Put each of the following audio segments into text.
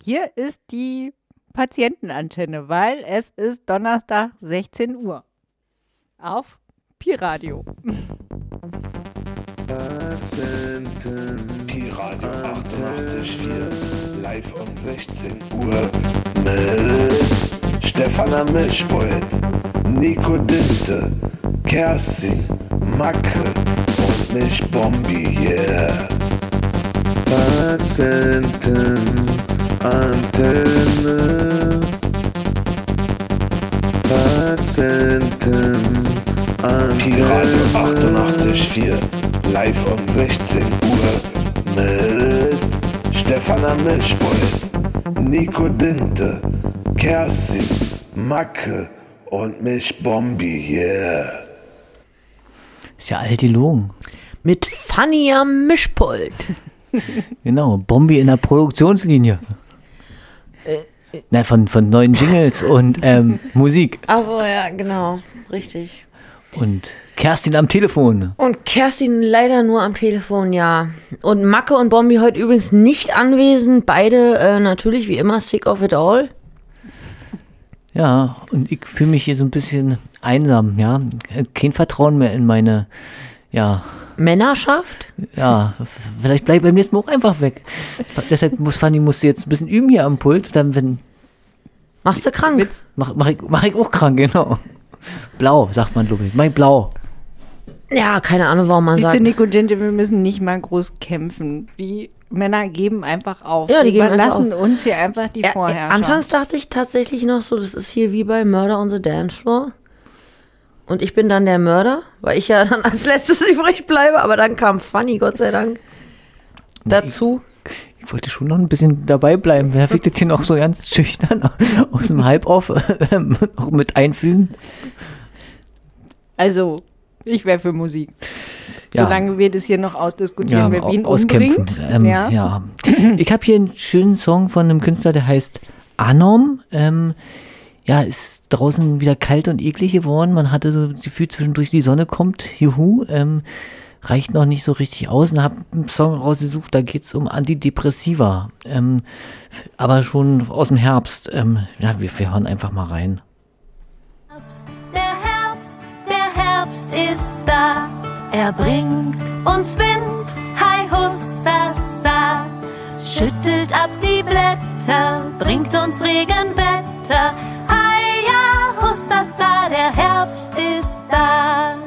Hier ist die Patientenantenne, weil es ist Donnerstag 16 Uhr. Auf Pi-Radio. Pi-Radio 88.4 live um 16 Uhr mit Stefana Mischpult, Nico Dinte, Kerstin, Macke und mich yeah. Patientenantenne. Patientenantenne. Pi-Radio 88.4 live um 16 Uhr mit Stefana Mischpult, Nico Dinte, Kerstin, Macke und mich Bombi, yeah. Ist ja alt gelogen. Mit Fanny am Mischpult. Genau, Bombi in der Produktionslinie. Na, von, von neuen Jingles und ähm, Musik. Achso, ja, genau. Richtig. Und Kerstin am Telefon. Und Kerstin leider nur am Telefon, ja. Und Macke und Bombi heute übrigens nicht anwesend. Beide äh, natürlich wie immer sick of it all. Ja, und ich fühle mich hier so ein bisschen einsam, ja. Kein Vertrauen mehr in meine, ja, Männerschaft? ja, vielleicht bleib ich beim nächsten Mal auch einfach weg. Deshalb muss Fanny musste jetzt ein bisschen üben hier am Pult, dann wenn, Machst du krank? Witz. mach, mach, ich, mach ich auch krank, genau. Blau, sagt man, glaube ich. Mein Blau. Ja, keine Ahnung, warum man Siehst du, sagt. Nico Dinte, wir müssen nicht mal groß kämpfen. Die Männer geben einfach auf. Ja, die geben einfach überlassen uns hier einfach die Ja, Vorherrschaft. anfangs dachte ich tatsächlich noch so, das ist hier wie bei Murder on the Dance Floor. Und ich bin dann der Mörder, weil ich ja dann als letztes übrig bleibe. Aber dann kam Fanny, Gott sei Dank, dazu. Ich wollte schon noch ein bisschen dabei bleiben. Wer wird das hier noch so ganz schüchtern aus dem Halb-Off noch mit einfügen? Also, ich wäre für Musik. Ja. Solange wir das hier noch ausdiskutieren, wer au- wen auskämpfen. umbringt. Ähm, ja. ja. Ich habe hier einen schönen Song von einem Künstler, der heißt Anom. Ähm, ja, ist draußen wieder kalt und eklig geworden. Man hatte so das Gefühl, zwischendurch die Sonne kommt. Juhu. Ähm, reicht noch nicht so richtig aus und habe einen Song rausgesucht, da geht's um Antidepressiva. Ähm, aber schon aus dem Herbst. Ähm, ja, wir, wir hören einfach mal rein. Der Herbst, der Herbst ist da. Er bringt uns Wind, hi hussasa. Schüttelt ab die Blätter, bringt uns Regenwetter. Ja, hussasa, der Herbst ist da.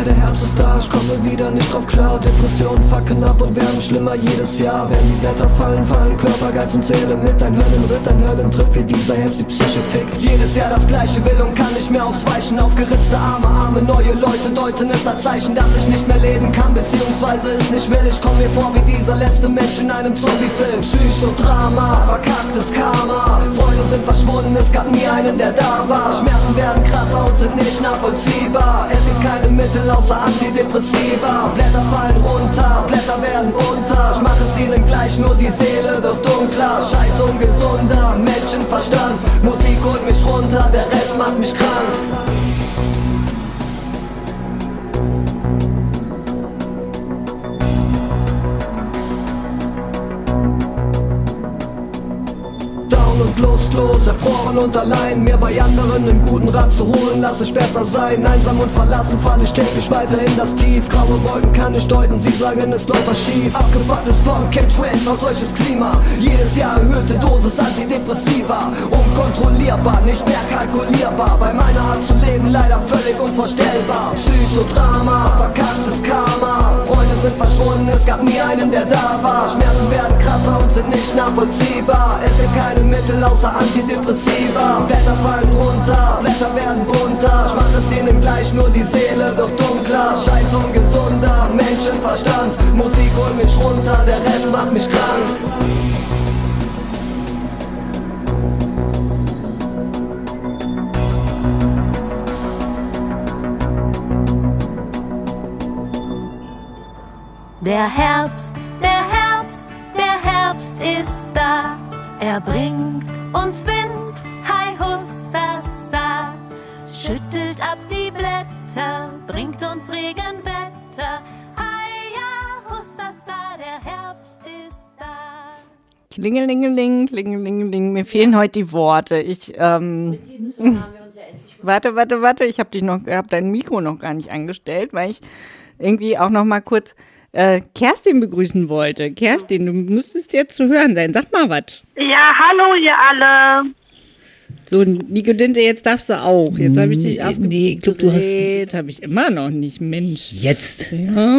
Ja, der Herbst ist da, ich komme wieder nicht drauf klar. Depressionen fucken ab und werden schlimmer jedes Jahr. Wenn die Blätter fallen, fallen Körper, Geist und Seele mit. Ein Höllenritt, ein Höllentrip, wie dieser Herbst die Psyche fickt. Jedes Jahr das gleiche will und kann nicht mehr ausweichen. Aufgeritzte Arme, Arme, neue Leute deuten es als Zeichen, dass ich nicht mehr leben kann, beziehungsweise es nicht will. Ich komm mir vor wie dieser letzte Mensch in einem Zombie-Film. Psychodrama, verkacktes Karma. Freunde sind verschwunden, es gab nie einen, der da war. Schmerzen werden krasser und sind nicht nachvollziehbar. Es gibt keine Mittel außer Antidepressiva. Blätter fallen runter, Blätter werden bunter. Ich mache es ihnen gleich, nur die Seele wird dunkler. Scheiß ungesunder Menschenverstand. Musik holt mich runter, der Rest macht mich krank. Und lustlos, erfroren und allein Mir bei anderen einen guten Rat zu holen, lass ich besser sein. Einsam und verlassen fall ich täglich weiter in das Tief. Graue Wolken kann ich deuten, sie sagen es läuft was schief. Abgefucktes von Chemtrails, noch solches Klima. Jedes Jahr erhöhte Dosis Antidepressiva. Unkontrollierbar, nicht mehr kalkulierbar. Bei meiner Art zu leben leider völlig unvorstellbar. Psychodrama, verkacktes Karma. Freunde sind verschwunden, es gab nie einen, der da war. Schmerzen werden krasser und sind nicht nachvollziehbar. Es gibt keine Mittel außer Antidepressiva. Blätter fallen runter, Blätter werden bunter. Ich mach es ihnen gleich, nur die Seele wird dunkler. Scheiß ungesunder Menschenverstand. Musik holt mich runter, der Rest macht mich krank. Der Herbst, der Herbst, der Herbst ist da. Er bringt uns Wind, hi hussasa. Schüttelt ab die Blätter, bringt uns Regenwetter. Hi ja, hussasa, der Herbst ist da. Klingelingeling, klingelingeling. Mir fehlen heute die Worte. Ich, ähm, warte, warte, warte. Ich habe dich noch, hab dein Mikro noch gar nicht angestellt, weil ich irgendwie auch noch mal kurz äh, Kerstin begrüßen wollte. Kerstin, du müsstest jetzt zu hören sein. Sag mal was. Ja, hallo ihr alle. So, Nico Dinte, jetzt darfst du auch. Jetzt habe ich dich Nee, aufgedreht. nee, ich glaub, du hast- Habe ich immer noch nicht, Mensch. Jetzt. Ja.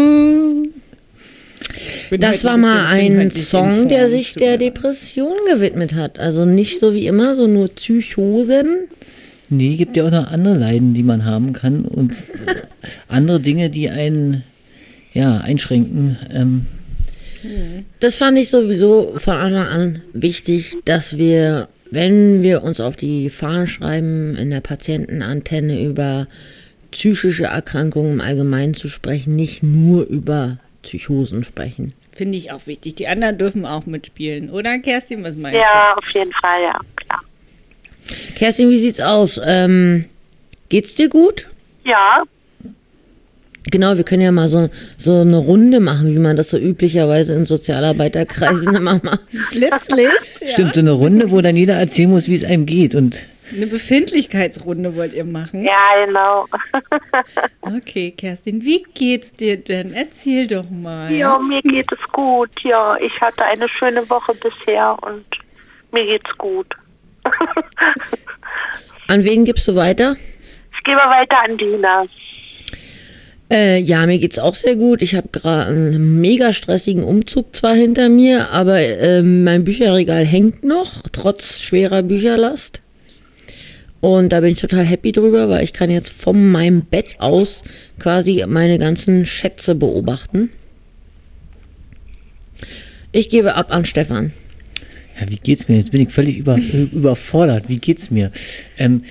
Das war mal ein Song, der sich der Depression gewidmet hat. Also nicht so wie immer, so nur Psychosen. Nee, gibt ja auch noch andere Leiden, die man haben kann und andere Dinge, die einen ja, einschränken. Ähm, Das fand ich sowieso von Anfang an wichtig, dass wir, wenn wir uns auf die Fahne schreiben, in der Patientenantenne über psychische Erkrankungen im Allgemeinen zu sprechen, nicht nur über Psychosen sprechen. Finde ich auch wichtig. Die anderen dürfen auch mitspielen, oder Kerstin? Was meinst Ja, auf jeden Fall, ja, klar. Kerstin, wie sieht's aus? Ähm, geht's dir gut? Ja, Genau, wir können ja mal so, so eine Runde machen, wie man das so üblicherweise in Sozialarbeiterkreisen immer macht. du? Blitzlicht? Ja. Stimmt, so eine Runde, wo dann jeder erzählen muss, wie es einem geht. Und Eine Befindlichkeitsrunde wollt ihr machen? ja, genau. Okay, Kerstin, wie geht's dir denn? Erzähl doch mal. Ja, mir geht es gut. Ja, ich hatte eine schöne Woche bisher und mir geht's gut. An wen gibst du weiter? Ich gebe weiter an Dina. Äh, ja, mir geht's auch sehr gut. Ich habe gerade einen mega stressigen Umzug zwar hinter mir, aber ähm, mein Bücherregal hängt noch, trotz schwerer Bücherlast. Und da bin ich total happy drüber, weil ich kann jetzt von meinem Bett aus quasi meine ganzen Schätze beobachten. Ich gebe ab an Stefan. ja, wie geht's mir? Jetzt bin ich völlig über, überfordert. Wie geht's mir? Ähm,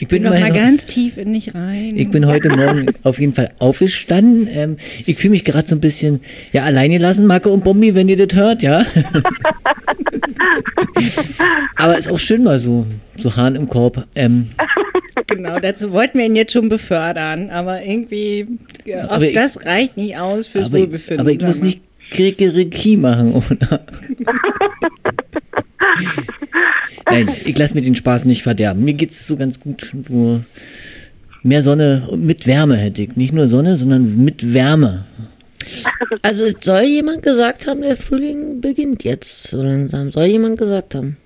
ich bin, Noch mal ganz tief in dich rein. Ich bin heute Morgen auf jeden Fall aufgestanden. Ähm, ich fühle mich gerade so ein bisschen ja, allein gelassen, Marco und Bombi, wenn ihr das hört, ja. Aber ist auch schön mal so, so Hahn im Korb. Ähm, Genau, dazu wollten wir ihn jetzt schon befördern, aber irgendwie, ja, auch Aber ich- das reicht nicht aus fürs aber, Wohlbefinden. aber ich muss nicht Kriegeriki machen, oder? Nein, ich lasse mir den Spaß nicht verderben. Mir geht's so ganz gut. Nur mehr Sonne und mit Wärme hätte ich. Nicht nur Sonne, sondern mit Wärme. Also es soll jemand gesagt haben, der Frühling beginnt jetzt so langsam. Soll jemand gesagt haben?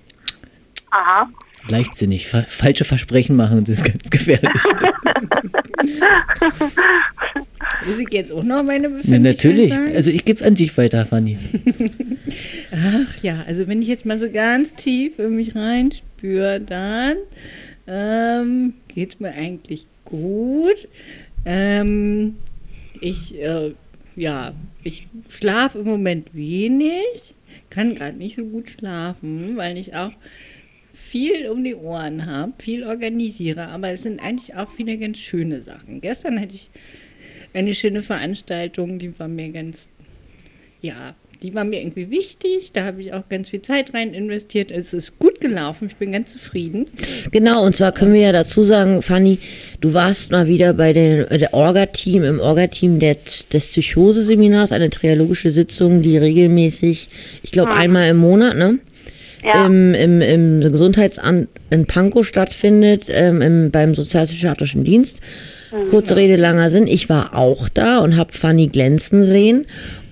Aha. Leichtsinnig, fa falsche Versprechen machen, das ist ganz gefährlich. Muss ich jetzt auch noch meine Na, Befindlichkeit natürlich. sagen? Also ich gebe an dich weiter, Fanny. Ach ja, also wenn ich jetzt mal so ganz tief in mich reinspüre, dann ähm, geht es mir eigentlich gut. Ähm, ich, äh, ja, ich schlafe im Moment wenig, kann gerade nicht so gut schlafen, weil ich auch viel um die Ohren habe, viel organisiere, aber es sind eigentlich auch viele ganz schöne Sachen. Gestern hatte ich eine schöne Veranstaltung, die war mir ganz, ja, die war mir irgendwie wichtig. Da habe ich auch ganz viel Zeit rein investiert. Es ist gut gelaufen. Ich bin ganz zufrieden. Genau, und zwar können wir ja dazu sagen, Fanny, du warst mal wieder bei den, äh, der Orga-Team, im Orga-Team des Psychose-Seminars, eine triologische Sitzung, die regelmäßig, ich glaube einmal im Monat, ne? Ja. Im, im, Im Gesundheitsamt in Pankow stattfindet, ähm, im, beim sozialpsychiatrischen Dienst. Kurze Rede, langer Sinn. Ich war auch da und habe Fanny glänzen sehen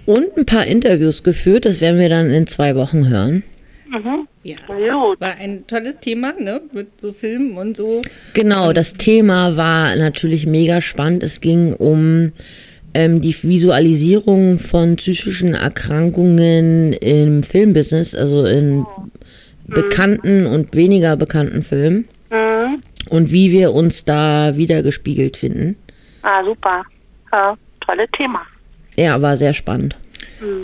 und ein paar Interviews geführt. Das werden wir dann in zwei Wochen hören. Ja. Gut. War ein tolles Thema, ne? Mit so Filmen und so. Genau, das Thema war natürlich mega spannend. Es ging um ähm, die Visualisierung von psychischen Erkrankungen im Filmbusiness, also in bekannten und weniger bekannten Filmen Mhm. und wie wir uns da wiedergespiegelt finden. Ah, super. Ja, tolle Thema. Ja, war sehr spannend.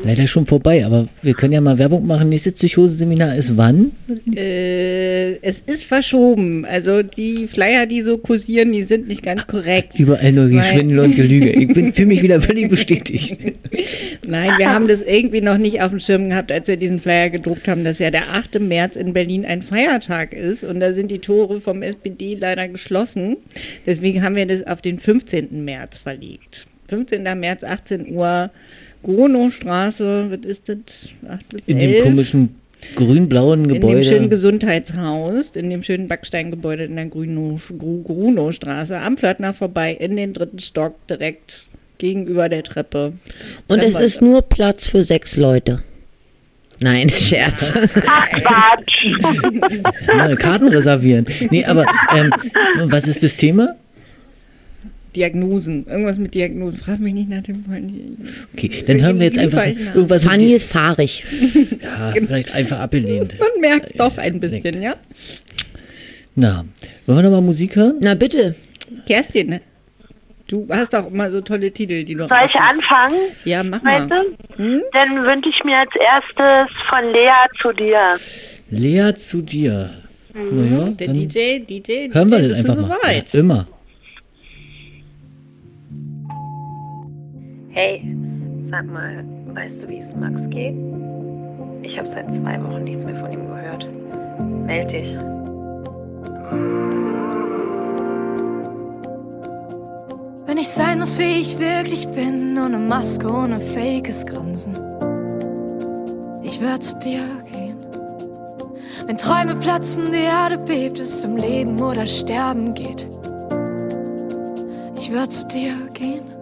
Leider schon vorbei, aber wir können ja mal Werbung machen. Nächstes Psychose-Seminar ist wann? Äh, es ist verschoben. Also die Flyer, die so kursieren, die sind nicht ganz korrekt. Überall nur Geschwindel und Gelüge. Ich bin für mich wieder völlig bestätigt. Nein, wir haben das irgendwie noch nicht auf dem Schirm gehabt, als wir diesen Flyer gedruckt haben, dass ja der 8. März in Berlin ein Feiertag ist und da sind die Tore vom SPD leider geschlossen. Deswegen haben wir das auf den 15. März verlegt. 15. März, 18 Uhr, Gronow-Straße, was ist das? 8 bis In dem 11. komischen grün-blauen In dem schönen Gebäude. Gesundheitshaus, in dem schönen Backsteingebäude in der Grunow- Gru- Grunowstraße, am Pförtner vorbei, in den dritten Stock, direkt gegenüber der Treppe. Und es ist nur Platz für sechs Leute. Nein, Scherz. Ach, Quatsch. Karten reservieren. Nee, aber ähm, was ist das Thema? Diagnosen. Irgendwas mit Diagnosen. Frag mich nicht nach dem Freund. Okay, dann hören wir jetzt einfach irgendwas mit Fanny ist fahrig. ja, vielleicht einfach abgelehnt. Man merkt es doch ein bisschen, ja? Na, wollen wir nochmal Musik hören? Na bitte. Kerstin, ne? du hast doch immer so tolle Titel, die du Soll ich anfangen? Ja, mach mal. Du? Dann wünsche ich mir als erstes von Lea zu dir. Lea zu dir. Naja, Der DJ, DJ, hören wir DJ, das bist du einfach mal. soweit? Ja, immer. Hey, sag mal, weißt du, wie es Max geht? Ich habe seit zwei Wochen nichts mehr von ihm gehört. Meld dich. Wenn ich sein muss, wie ich wirklich bin, ohne Maske, ohne fakes Grinsen. Ich werde zu dir gehen. Wenn Träume platzen, die Erde bebt, es um Leben oder Sterben geht. Ich werde zu dir gehen.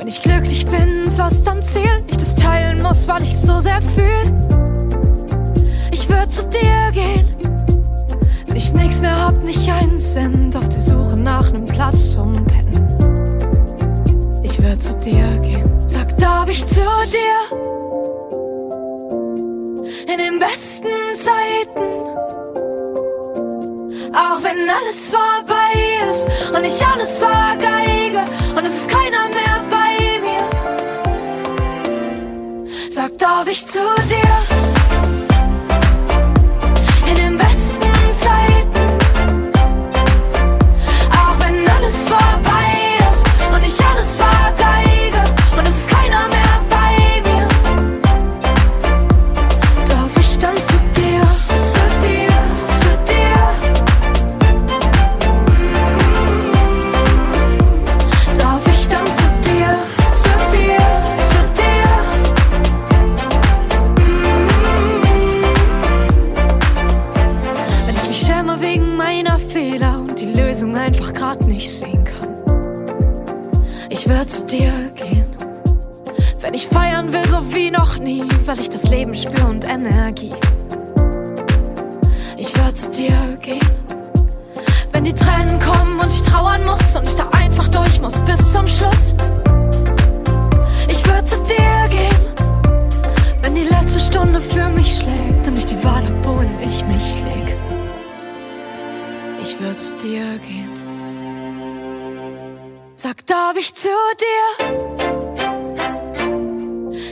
Wenn ich glücklich bin, fast am Ziel, ich das teilen muss, weil ich so sehr fühl. Ich würde zu dir gehen. Wenn ich nichts mehr hab, nicht einen Cent auf der Suche nach nem Platz zum Pennen. Ich würde zu dir gehen. Sag, darf ich zu dir? In den besten Zeiten. Auch wenn alles vorbei ist und ich alles vergeige Darf ich zu dir? Ich zu dir?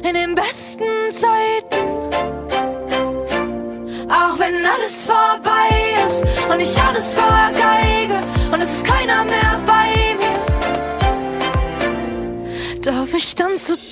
In den besten Zeiten. Auch wenn alles vorbei ist und ich alles vergeige und es ist keiner mehr bei mir. Darf ich dann zu dir,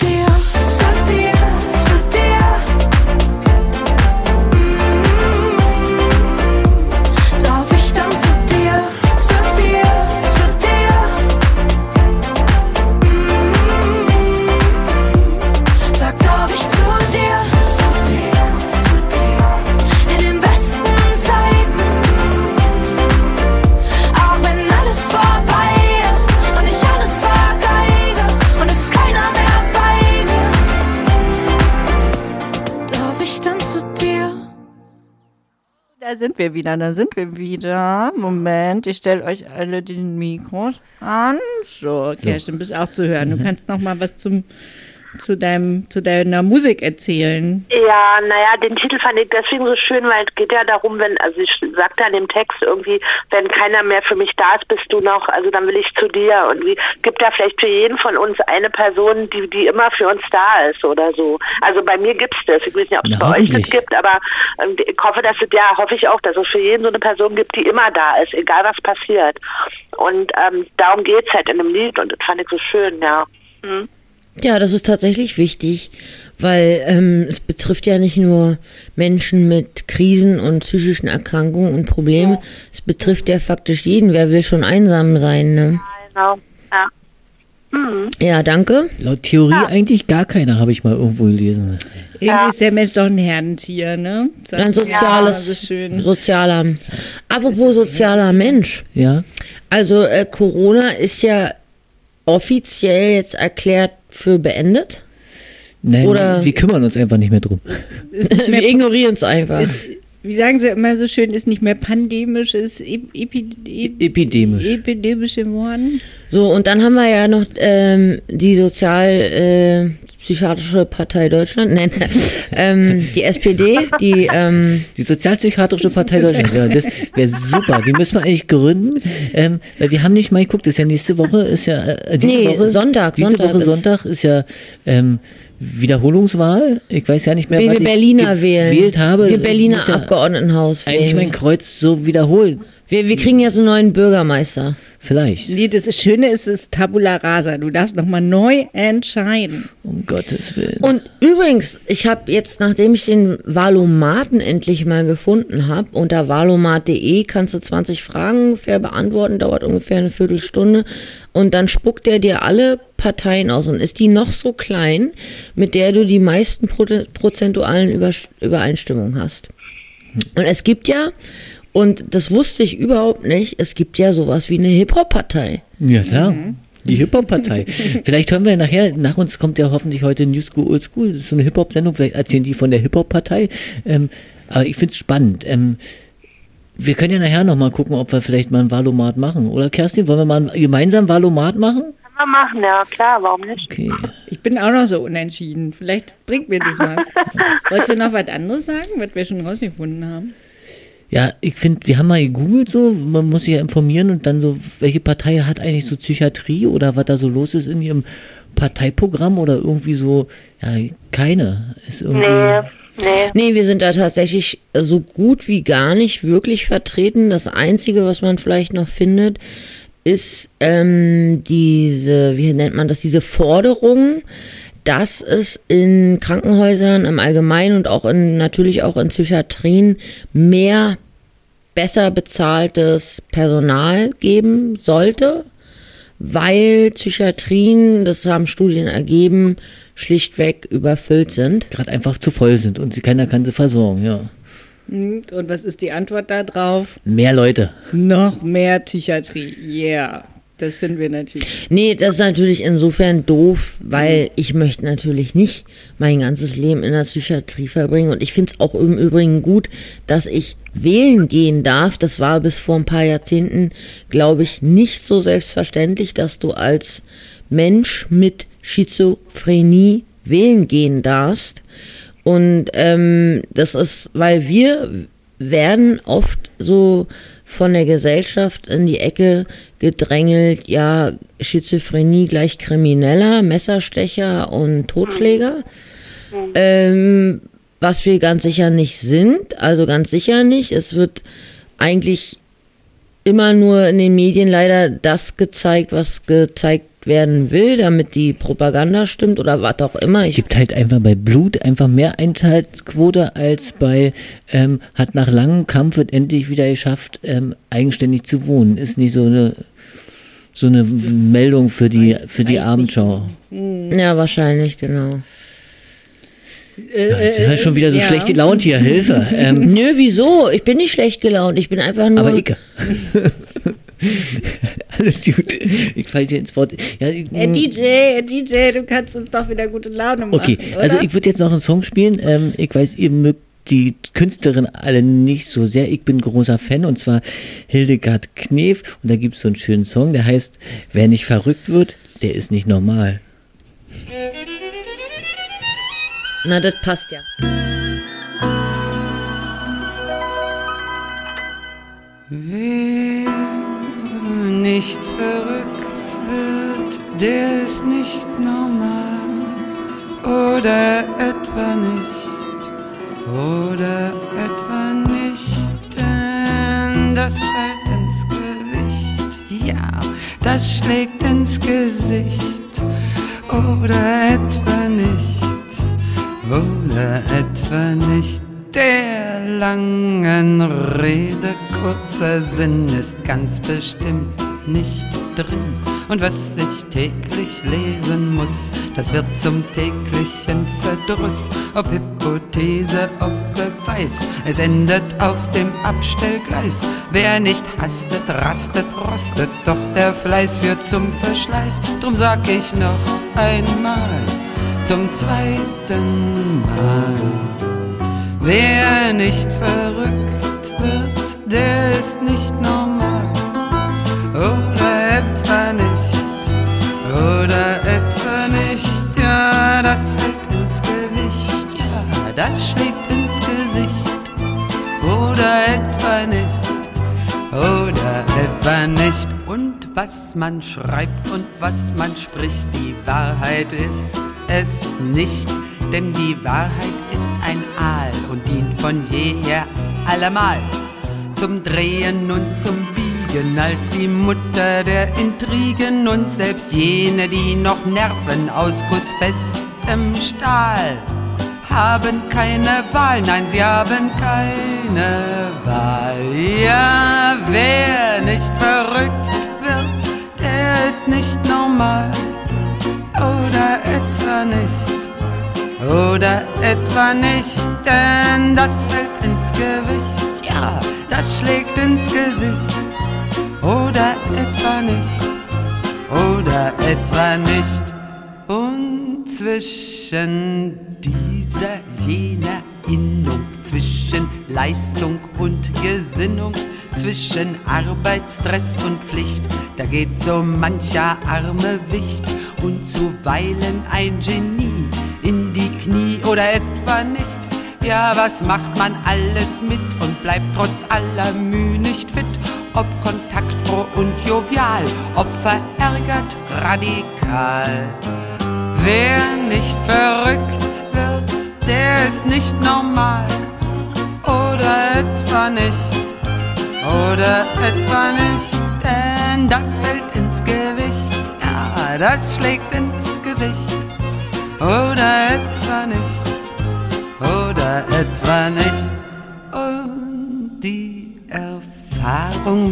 Da sind wir wieder, da sind wir wieder. Moment, ich stelle euch alle den Mikros an. So, Kerstin, bist auch zu hören. Du kannst noch mal was zum, zu deinem, zu deiner Musik erzählen. Ja, naja, den Titel fand ich deswegen so schön, weil es geht ja darum, wenn, also ich sagte an dem Text irgendwie, wenn keiner mehr für mich da ist, bist du noch, also dann will ich zu dir. Und wie gibt da vielleicht für jeden von uns eine Person, die, die immer für uns da ist oder so. Also bei mir gibt's das. Ich weiß nicht, ob es bei euch das gibt, aber ähm, ich hoffe, dass es ja, hoffe ich auch, dass es für jeden so eine Person gibt, die immer da ist, egal was passiert. Und ähm, darum geht's halt in einem Lied und das fand ich so schön, ja. Mhm. Ja, das ist tatsächlich wichtig, weil ähm, es betrifft ja nicht nur Menschen mit Krisen und psychischen Erkrankungen und Problemen, es betrifft ja faktisch jeden. Wer will schon einsam sein, ne? Genau, ja. Mhm. Ja, danke. Laut Theorie eigentlich gar keiner, habe ich mal irgendwo gelesen. Irgendwie ist der Mensch doch ein Herdentier, ne? Sagt Ein soziales, Ja, so schön. sozialer. Apropos sozialer Mensch. Ja. Also äh, Corona ist ja offiziell jetzt erklärt für beendet. Nein, Oder- wir kümmern uns einfach nicht mehr drum. Ist nicht mehr, Wir ignorieren es einfach. ist, wie sagen sie immer so schön, ist nicht mehr pandemisch, ist ep epi ep Epidemisch. epidemisch geworden. So, und dann haben wir ja noch ähm, die sozial äh, psychiatrische Partei Deutschland, nein, ähm, die SPD, die ähm, Die Sozialpsychiatrische Partei Deutschland, ja, das wäre super. Die müssen wir eigentlich gründen, ähm, weil wir haben nicht mal geguckt, das ist ja nächste Woche, ist ja, äh, diese Nee, Woche, Sonntag, diese Sonntag Woche ist- Sonntag ist ja, ähm, Wiederholungswahl. Ich weiß ja nicht mehr, wie was wir ich Berliner wählen. gewählt habe. Wir Berliner ja Abgeordnetenhaus Eigentlich mein wählen. Kreuz so wiederholen. Wir, wir kriegen jetzt einen neuen Bürgermeister. Vielleicht. Nee, das ist, Schöne ist, es ist Tabula Rasa. Du darfst nochmal neu entscheiden. Um Gottes Willen. Und übrigens, ich habe jetzt, nachdem ich den Valomaten endlich mal gefunden habe, unter valomat.de kannst du 20 Fragen ungefähr beantworten, dauert ungefähr eine Viertelstunde. Und dann spuckt er dir alle Parteien aus. Und ist die noch so klein, mit der du die meisten prozentualen Über Übereinstimmungen hast. Und es gibt ja, und das wusste ich überhaupt nicht, es gibt ja sowas wie eine Hip-Hop-Partei. Ja, klar. Die Hip-Hop-Partei. Vielleicht hören wir nachher, nach uns kommt ja hoffentlich heute New School, Old School. Das ist so eine Hip-Hop-Sendung. Vielleicht erzählen die von der Hip-Hop-Partei. Ähm, aber ich finde es spannend. Ähm, wir können ja nachher nochmal gucken, ob wir vielleicht mal ein Valomat machen. Oder Kerstin, wollen wir mal ein gemeinsam Valomat machen? Können wir machen, ja klar, warum nicht? Okay. Ich bin auch noch so unentschieden. Vielleicht bringt mir das was. Wolltest du noch was anderes sagen, was wir schon rausgefunden haben? Ja, ich finde, wir haben mal gegoogelt so, man muss sich ja informieren und dann so, welche Partei hat eigentlich so Psychiatrie oder was da so los ist in ihrem Parteiprogramm oder irgendwie so, ja, keine. Ist irgendwie. Nee, nee. Nee, wir sind da tatsächlich so gut wie gar nicht wirklich vertreten. Das Einzige, was man vielleicht noch findet, ist ähm, diese, wie nennt man das, diese Forderung, dass es in Krankenhäusern im Allgemeinen und auch in, natürlich auch in Psychiatrien mehr besser bezahltes Personal geben sollte, weil Psychiatrien, das haben Studien ergeben, schlichtweg überfüllt sind. gerade einfach zu voll sind und sie keiner kann sie versorgen, ja. Und was ist die Antwort da drauf? Mehr Leute. Noch mehr Psychiatrie. Yeah. Das finden wir natürlich. Nee, das ist natürlich insofern doof, weil ich möchte natürlich nicht mein ganzes Leben in der Psychiatrie verbringen. Und ich finde es auch im Übrigen gut, dass ich wählen gehen darf. Das war bis vor ein paar Jahrzehnten, glaube ich, nicht so selbstverständlich, dass du als Mensch mit Schizophrenie wählen gehen darfst. Und ähm, das ist, weil wir werden oft so von der Gesellschaft in die Ecke gedrängelt, ja, Schizophrenie gleich Krimineller, Messerstecher und Totschläger. Ähm, was wir ganz sicher nicht sind, also ganz sicher nicht. Es wird eigentlich immer nur in den Medien leider das gezeigt, was gezeigt werden will, damit die Propaganda stimmt oder was auch immer. Ich Gibt halt einfach bei Blut einfach mehr Einschaltquote als bei ähm, hat nach langem Kampf es endlich wieder geschafft, ähm, eigenständig zu wohnen. Ist nicht so eine so eine Meldung für die für die Abendschau. ja, wahrscheinlich, genau. Ja, jetzt ist schon wieder so ja. schlechte Laune hier, Hilfe. Ähm, Nö, wieso? Ich bin nicht schlecht gelaunt. Ich bin einfach nur. aber ich. Alles gut. Ich falle dir ins Wort. Ja, ich, Herr DJ, Herr DJ, du kannst uns doch wieder gute Laune machen. Okay, also oder? ich würde jetzt noch einen Song spielen. Ähm, ich weiß, ihr mögt die Künstlerin alle nicht so sehr. Ich bin großer Fan und zwar Hildegard Knef. Und da gibt es so einen schönen Song, der heißt Wer nicht verrückt wird, der ist nicht normal. Na, das passt ja. Wer nicht verrückt wird, der ist nicht normal. Oder etwa nicht oder etwa nicht, denn das fällt ins Gewicht, ja, das schlägt ins Gesicht. Oder etwa nicht oder etwa nicht. Der langen Rede kurzer Sinn ist ganz bestimmt nicht drin. Und was ich täglich lesen muss, das wird zum täglichen Verdruss. Ob Hypothese, ob Beweis, es endet auf dem Abstellgleis. Wer nicht hastet, rastet, rostet, doch der Fleiß führt zum Verschleiß. Drum sag ich noch einmal, zum zweiten Mal. Wer nicht verrückt das schlägt ins Gesicht. Oder etwa nicht, oder etwa nicht. Und was man schreibt und was man spricht, die Wahrheit ist es nicht, denn die Wahrheit ist ein Aal und dient von jeher allemal zum Drehen und zum Biegen als die Mutter der Intrigen und selbst jene, die noch Nerven aus gussfestem Stahl haben keine Wahl, nein, sie haben keine Wahl. Ja, wer nicht verrückt wird, der ist nicht normal oder etwa nicht oder etwa nicht, denn das fällt ins Gewicht, ja, das schlägt ins Gesicht. Oder etwa nicht, oder etwa nicht. Und zwischen dieser, jener Innung, zwischen Leistung und Gesinnung, zwischen Arbeitsstress und Pflicht, da geht so mancher arme Wicht und zuweilen ein Genie in die Knie oder etwa nicht. Ja, was macht man alles mit und bleibt trotz aller Mühe nicht fit? Ob kontaktfroh und jovial, ob verärgert radikal. Wer nicht verrückt wird, der ist nicht normal. Oder etwa nicht, oder etwa nicht, denn das fällt ins Gewicht. Ja, das schlägt ins Gesicht oder etwa nicht, oder etwa nicht. Und die Erfahrung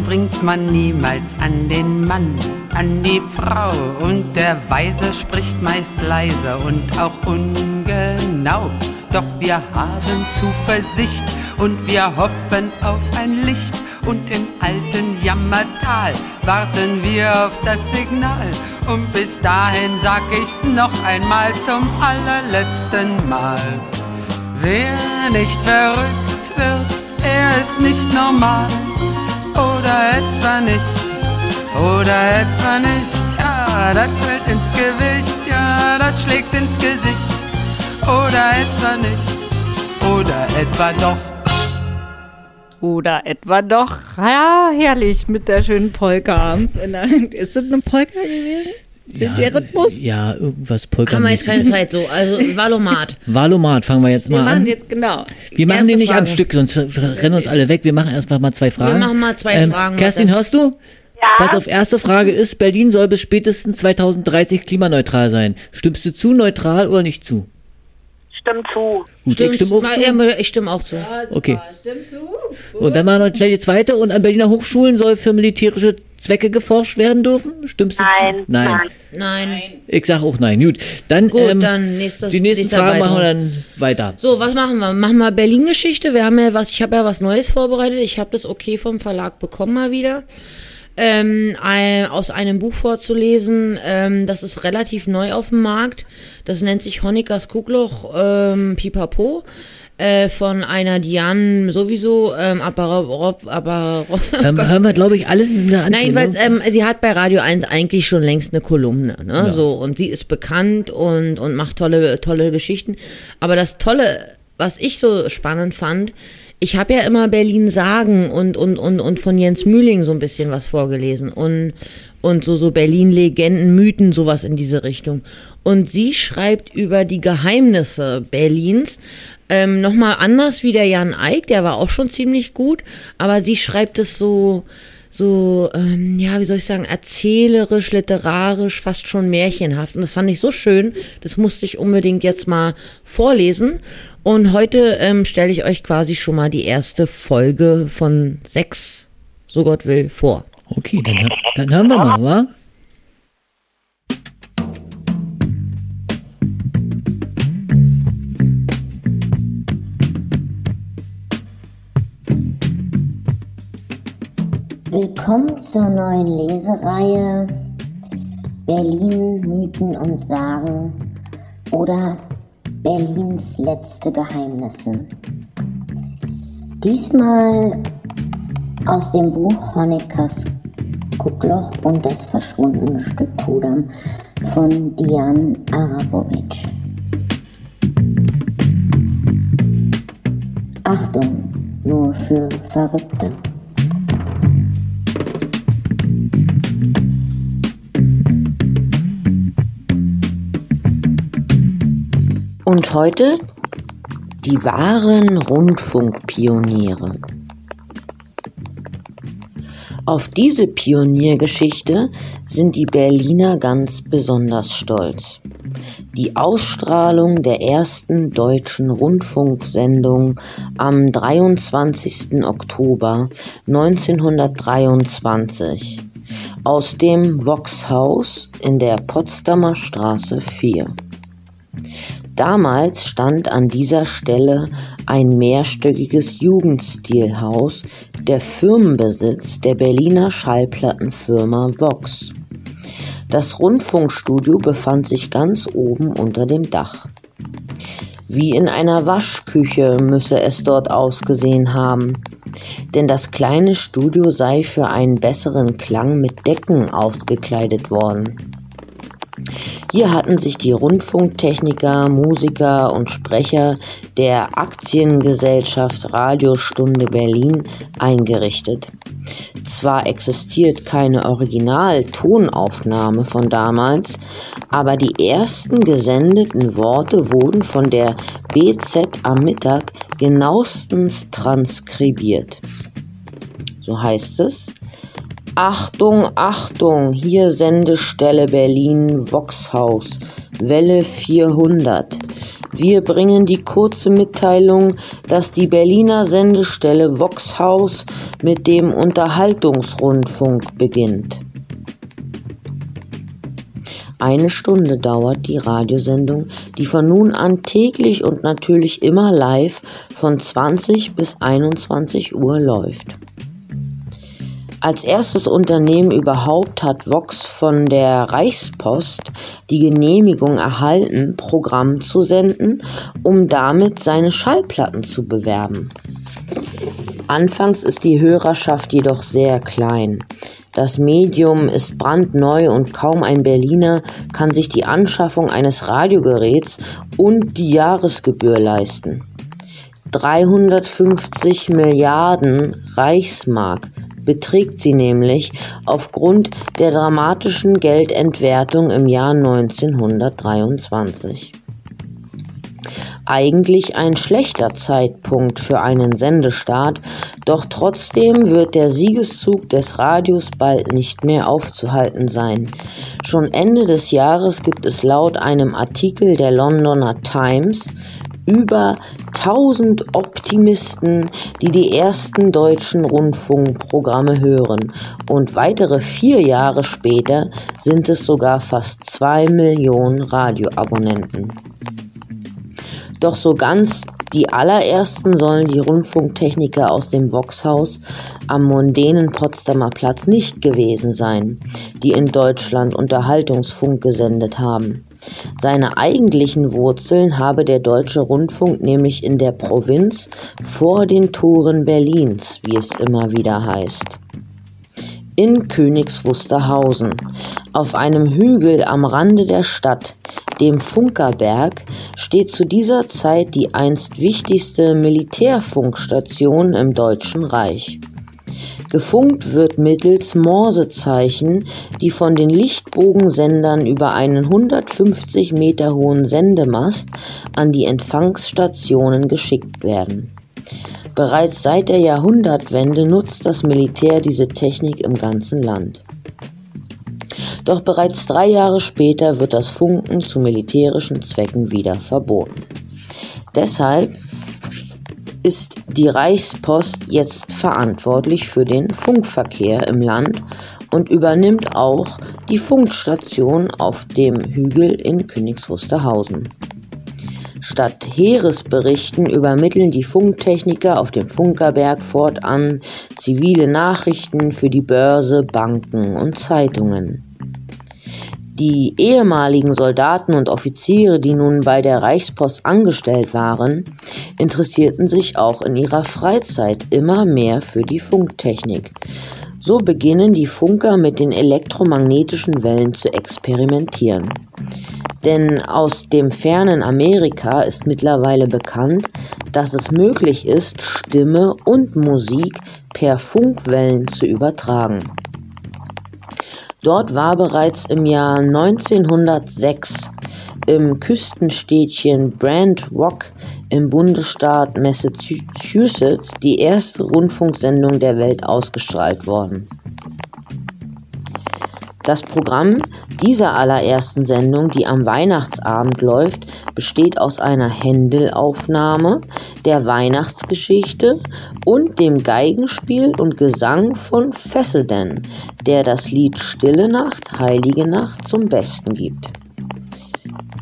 bringt man niemals an den Mann, an die Frau. Und der Weise spricht meist leise und auch ungenau. Doch wir haben Zuversicht und wir hoffen auf ein Licht. Und im alten Jammertal warten wir auf das Signal. Und bis dahin sag ich's noch einmal zum allerletzten Mal. Wer nicht verrückt wird, er ist nicht normal. Oder etwa nicht, oder etwa nicht. Ja, das fällt ins Gewicht, ja, das schlägt ins Gesicht. Oder etwa nicht, oder etwa doch. Oder etwa doch. Ja, herrlich mit der schönen Polka. Ist das eine Polka gewesen? Sind Ja, der Rhythmus? Ja, irgendwas polka Haben wir jetzt keine Zeit so. Also Valomat. Valomat fangen wir jetzt Wir mal machen an. jetzt genau. Wir machen Erste den nicht am Frage. Stück, sonst rennen uns alle weg. Wir machen erst mal zwei Fragen. machen mal zwei ähm, Fragen, Kerstin, warte. hörst du? Ja. Pass auf, erste Frage ist, Berlin soll bis spätestens 2030 klimaneutral sein. Stimmst du zu, neutral oder nicht zu? Stimmt zu. Gut, ich stimme auch zu. ja, Ich stimme auch zu. Okay. Stimmt zu. Und dann machen wir schnell die zweite. Und an Berliner Hochschulen soll für militärische Zwecke geforscht werden dürfen? Stimmst du Nein, zu? Nein. nein. Nein. Ich sag auch nein. Gut, dann, Gut, ähm, dann nächstes, die nächsten Fragen machen wir dann weiter. So, was machen wir? Machen wir Berlin-Geschichte. Wir haben ja was, ich habe ja was Neues vorbereitet. Ich habe das okay vom Verlag bekommen mal wieder. Ähm, ein, aus einem Buch vorzulesen. Ähm, das ist relativ neu auf dem Markt. Das nennt sich Honeckers Kuckloch ähm, Pipapo. äh, von einer Diane sowieso, ähm, aber, aber Hören, hören wir, glaube ich, alles in der Antwort. Nein, jedenfalls, ähm, sie hat bei Radio 1 eigentlich schon längst eine Kolumne, ne? Ja. So, und sie ist bekannt und, und macht tolle, tolle Geschichten. Aber das Tolle, was ich so spannend fand, ich habe ja immer Berlin Sagen und, und, und, und von Jens Mühling so ein bisschen was vorgelesen und, und so, so Berlin-Legenden, Mythen, sowas in diese Richtung. Und sie schreibt über die Geheimnisse Berlins, ähm, nochmal anders wie der Jan Eik, der war auch schon ziemlich gut, aber sie schreibt es so, so, ähm, ja, wie soll ich sagen, erzählerisch, literarisch, fast schon märchenhaft. Und das fand ich so schön, das musste ich unbedingt jetzt mal vorlesen. Und heute ähm, stelle ich euch quasi schon mal die erste Folge von sechs, so Gott will, vor. Okay, dann, dann hören wir mal, wa? Willkommen zur neuen Lesereihe Berlin Mythen und Sagen oder Berlins letzte Geheimnisse. Diesmal aus dem Buch Honeckers Guckloch und das verschwundene Stück Kudam von Dian Arabovic. Achtung, nur für Verrückte. Und heute die wahren Rundfunkpioniere. Auf diese Pioniergeschichte sind die Berliner ganz besonders stolz. Die Ausstrahlung der ersten deutschen Rundfunksendung am 23. Oktober 1923 aus dem Voxhaus in der Potsdamer Straße 4. Damals stand an dieser Stelle ein mehrstöckiges Jugendstilhaus, der Firmenbesitz der Berliner Schallplattenfirma Vox. Das Rundfunkstudio befand sich ganz oben unter dem Dach. Wie in einer Waschküche müsse es dort ausgesehen haben, denn das kleine Studio sei für einen besseren Klang mit Decken ausgekleidet worden. Hier hatten sich die Rundfunktechniker, Musiker und Sprecher der Aktiengesellschaft Radiostunde Berlin eingerichtet. Zwar existiert keine Original-Tonaufnahme von damals, aber die ersten gesendeten Worte wurden von der BZ am Mittag genauestens transkribiert. So heißt es. Achtung, Achtung, hier Sendestelle Berlin Voxhaus, Welle 400. Wir bringen die kurze Mitteilung, dass die Berliner Sendestelle Voxhaus mit dem Unterhaltungsrundfunk beginnt. Eine Stunde dauert die Radiosendung, die von nun an täglich und natürlich immer live von 20 bis 21 Uhr läuft. Als erstes Unternehmen überhaupt hat Vox von der Reichspost die Genehmigung erhalten, Programm zu senden, um damit seine Schallplatten zu bewerben. Anfangs ist die Hörerschaft jedoch sehr klein. Das Medium ist brandneu und kaum ein Berliner kann sich die Anschaffung eines Radiogeräts und die Jahresgebühr leisten. 350 Milliarden Reichsmark beträgt sie nämlich aufgrund der dramatischen Geldentwertung im Jahr 1923. Eigentlich ein schlechter Zeitpunkt für einen Sendestart, doch trotzdem wird der Siegeszug des Radios bald nicht mehr aufzuhalten sein. Schon Ende des Jahres gibt es laut einem Artikel der Londoner Times über 1000 Optimisten, die die ersten deutschen Rundfunkprogramme hören. Und weitere vier Jahre später sind es sogar fast zwei Millionen Radioabonnenten. Doch so ganz die allerersten sollen die Rundfunktechniker aus dem Voxhaus am mondänen Potsdamer Platz nicht gewesen sein, die in Deutschland Unterhaltungsfunk gesendet haben. Seine eigentlichen Wurzeln habe der Deutsche Rundfunk nämlich in der Provinz vor den Toren Berlins, wie es immer wieder heißt in Königs Wusterhausen. Auf einem Hügel am Rande der Stadt, dem Funkerberg, steht zu dieser Zeit die einst wichtigste Militärfunkstation im Deutschen Reich. Gefunkt wird mittels Morsezeichen, die von den Lichtbogensendern über einen 150 Meter hohen Sendemast an die Empfangsstationen geschickt werden. Bereits seit der Jahrhundertwende nutzt das Militär diese Technik im ganzen Land. Doch bereits drei Jahre später wird das Funken zu militärischen Zwecken wieder verboten. Deshalb ist die Reichspost jetzt verantwortlich für den Funkverkehr im Land und übernimmt auch die Funkstation auf dem Hügel in Königs Wusterhausen. Statt Heeresberichten übermitteln die Funktechniker auf dem Funkerberg fortan zivile Nachrichten für die Börse, Banken und Zeitungen. Die ehemaligen Soldaten und Offiziere, die nun bei der Reichspost angestellt waren, interessierten sich auch in ihrer Freizeit immer mehr für die Funktechnik. So beginnen die Funker mit den elektromagnetischen Wellen zu experimentieren. Denn aus dem fernen Amerika ist mittlerweile bekannt, dass es möglich ist, Stimme und Musik per Funkwellen zu übertragen. Dort war bereits im Jahr 1906 im Küstenstädtchen Brand Rock im Bundesstaat Massachusetts die erste Rundfunksendung der Welt ausgestrahlt worden. Das Programm dieser allerersten Sendung, die am Weihnachtsabend läuft, besteht aus einer Händel-Aufnahme, der Weihnachtsgeschichte und dem Geigenspiel und Gesang von Fesselden, der das Lied Stille Nacht, Heilige Nacht zum Besten gibt.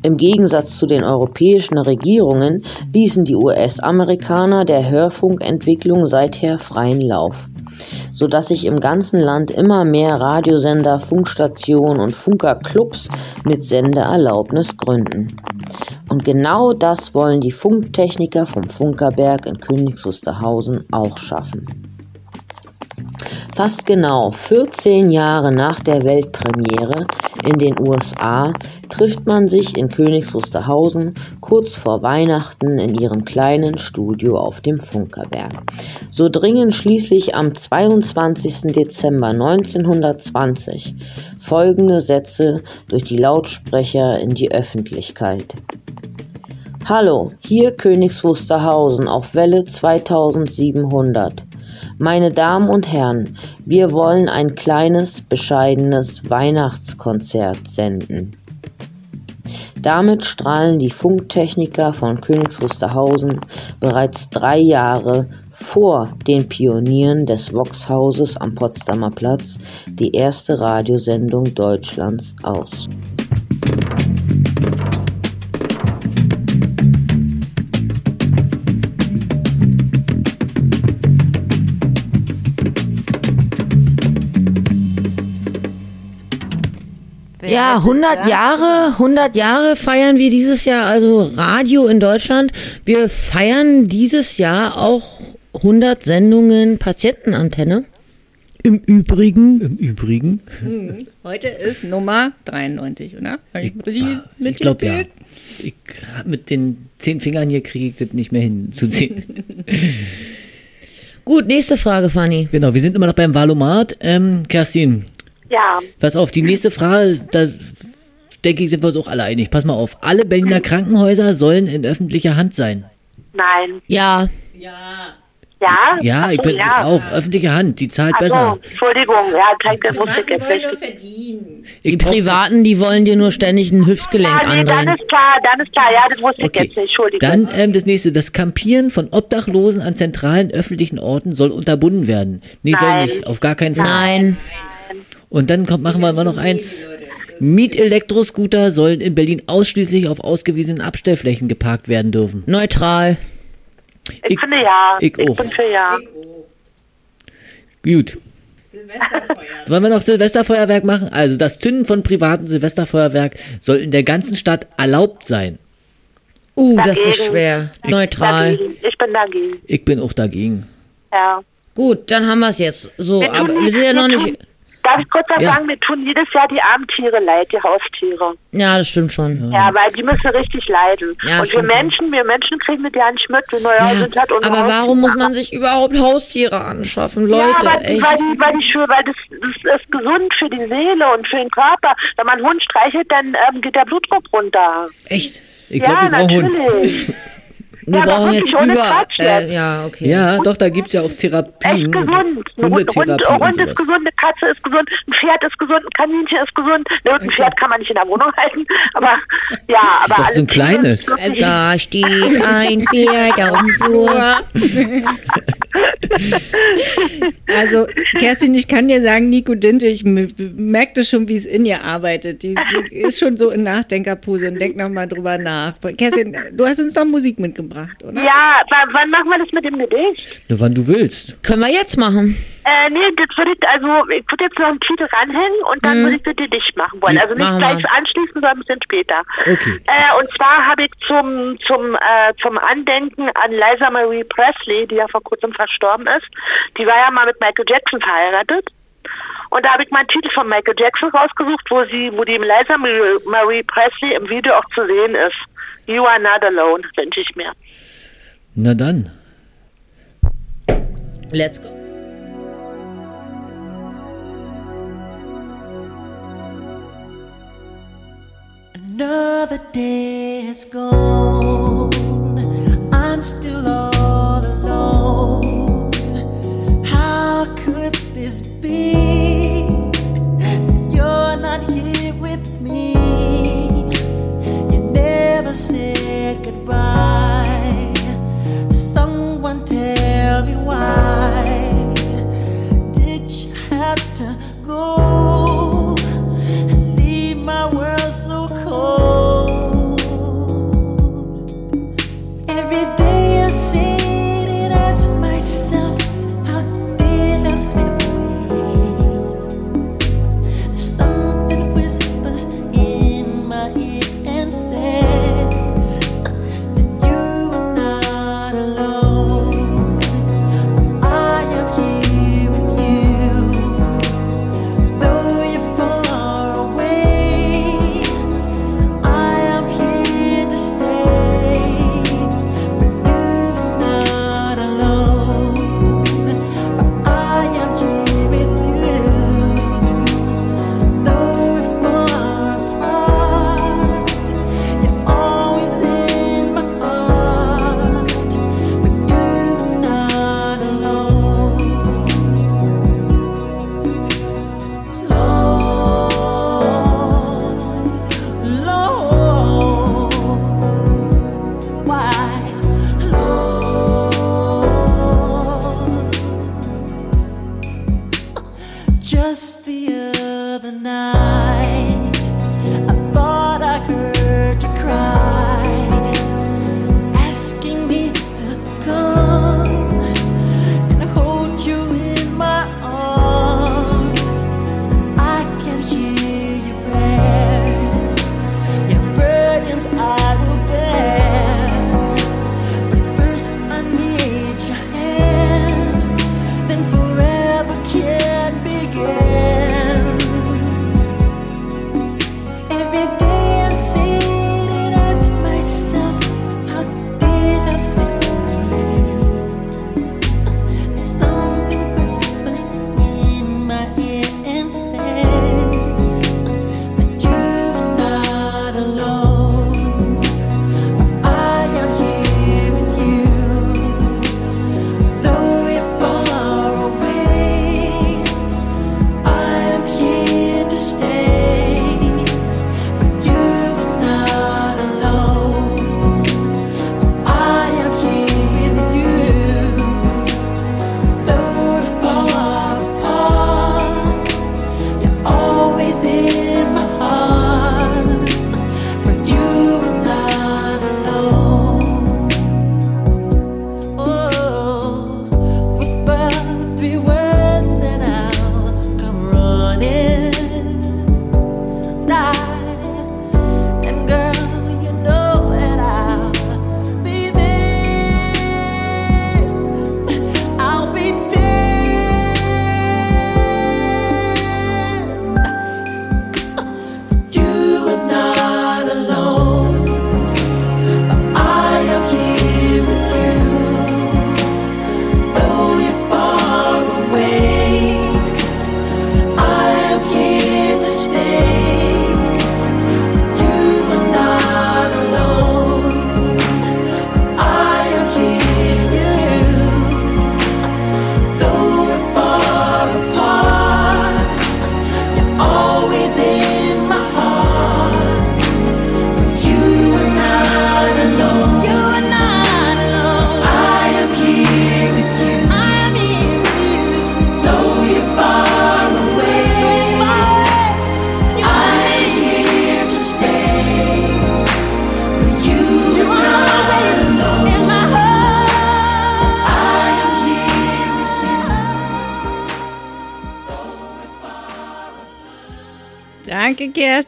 Im Gegensatz zu den europäischen Regierungen ließen die US-Amerikaner der Hörfunkentwicklung seither freien Lauf, so dass sich im ganzen Land immer mehr Radiosender, Funkstationen und Funkerclubs mit Sendeerlaubnis gründen. Und genau das wollen die Funktechniker vom Funkerberg in Königs Wusterhausen auch schaffen. Fast genau 14 Jahre nach der Weltpremiere in den USA trifft man sich in Königs Wusterhausen kurz vor Weihnachten in ihrem kleinen Studio auf dem Funkerberg. So dringen schließlich am 22. Dezember 1920 folgende Sätze durch die Lautsprecher in die Öffentlichkeit. Hallo, hier Königs Wusterhausen auf Welle 2700. Meine Damen und Herren, wir wollen ein kleines, bescheidenes Weihnachtskonzert senden. Damit strahlen die Funktechniker von Königs Wusterhausen bereits drei Jahre vor den Pionieren des Voxhauses am Potsdamer Platz die erste Radiosendung Deutschlands aus. Ja, 100 Jahre, 100 Jahre feiern wir dieses Jahr, also Radio in Deutschland. Wir feiern dieses Jahr auch 100 Sendungen Patientenantenne. Im Übrigen. Im Übrigen. Hm. Heute ist Nummer 93, oder? Ich, ich glaube ja. Ich, mit den zehn Fingern hier kriege ich das nicht mehr hinzuziehen. Gut, nächste Frage, Fanny. Genau, wir sind immer noch beim Valomat. Ähm, Kerstin, Ja, Pass auf, die nächste Frage, da denke ich, sind wir uns auch alle einig. Pass mal auf. Alle Berliner Krankenhäuser sollen in öffentlicher Hand sein. nein. Ja. Ja? Ja, ich Ach so, bin ja. auch öffentliche Hand, die zahlt Ach so, besser. Entschuldigung, ja, kein, das wusste ich jetzt nicht. Die Privaten, die wollen dir nur ständig ein Hüftgelenk Ah, nee, dann andrehen. ist klar, dann ist klar, ja, das wusste ich Okay. jetzt nicht, Entschuldigung. Dann ähm, das nächste, das Campieren von Obdachlosen an zentralen öffentlichen Orten soll unterbunden werden. Nee, soll Nein. nicht, auf gar keinen Fall. Nein. Und dann kommt, machen wir mal noch eins. Miet-Elektroscooter sollen in Berlin ausschließlich auf ausgewiesenen Abstellflächen geparkt werden dürfen. Neutral. Ich, finde ja. ich auch. bin für ja. Gut. Wollen wir noch Silvesterfeuerwerk machen? Also das Zünden von privatem Silvesterfeuerwerk soll in der ganzen Stadt erlaubt sein. Uh, das ist Dagegen. schwer. Neutral. Dagegen. Ich bin dagegen. Ich bin auch dagegen. Ja. Gut, dann haben wir es jetzt. So, Wir aber wir sind ja noch tun- nicht. Darf ich kurz was Ja. sagen? Wir tun jedes Jahr die armen Tiere leid, die Haustiere. Ja, das stimmt schon. Ja, weil die müssen richtig leiden. Ja, und wir. Menschen, wir Menschen kriegen das ja nicht mit. Wir naja, Ja, sind halt unsere aber warum muss Haustiere. man sich überhaupt Haustiere anschaffen, ja, Leute? weil, echt. weil, die, weil, die, weil das, das ist gesund für die Seele und für den Körper. Wenn man einen Hund streichelt, dann ähm, geht der Blutdruck runter. Echt? Ich ja, glaube, Hund. natürlich. Wir ja, brauchen jetzt über. Äh, ja, okay. Ja, doch, da gibt es ja auch Echt Therapien. gesund. Ein Hund, Hund, Hundetherapie und Hund ist gesund, eine Katze ist gesund, ein Pferd ist gesund, ein Kaninchen ist gesund. Ne, ein Pferd kann man nicht in der Wohnung halten, aber ja, aber Doch, so ein kleines. Wirklich- Da steht ein Pferd auf dem Flur. Also, Kerstin, ich kann dir sagen, Nico Dinte, ich merke das schon, wie es in ihr arbeitet. Die, die ist schon so in Nachdenkerpose und denkt nochmal drüber nach. Kerstin, du hast uns doch Musik mitgebracht, oder? Ja, wann, wann machen wir das mit dem Gedicht? Nur wann du willst. Können wir jetzt machen? Äh, nee, das würde ich, also ich würde jetzt noch einen Titel ranhängen und dann würde ich das Gedicht machen wollen. Also nicht machen gleich wir. anschließen, sondern ein bisschen später. Okay. Äh, und zwar habe ich zum, zum, äh, zum Andenken an Liza Marie Presley, die ja vor kurzem verstorben ist, die war ja mal mit Michael Jackson verheiratet. Und da habe ich mal einen Titel von Michael Jackson rausgesucht, wo sie, wo die Liza Marie, Marie Presley im Video auch zu sehen ist. You are not alone, wünsche ich mir. Na dann. Let's go. Another day has gone. I'm still all alone. How could this be? You're not here tell me why. Did you have to go?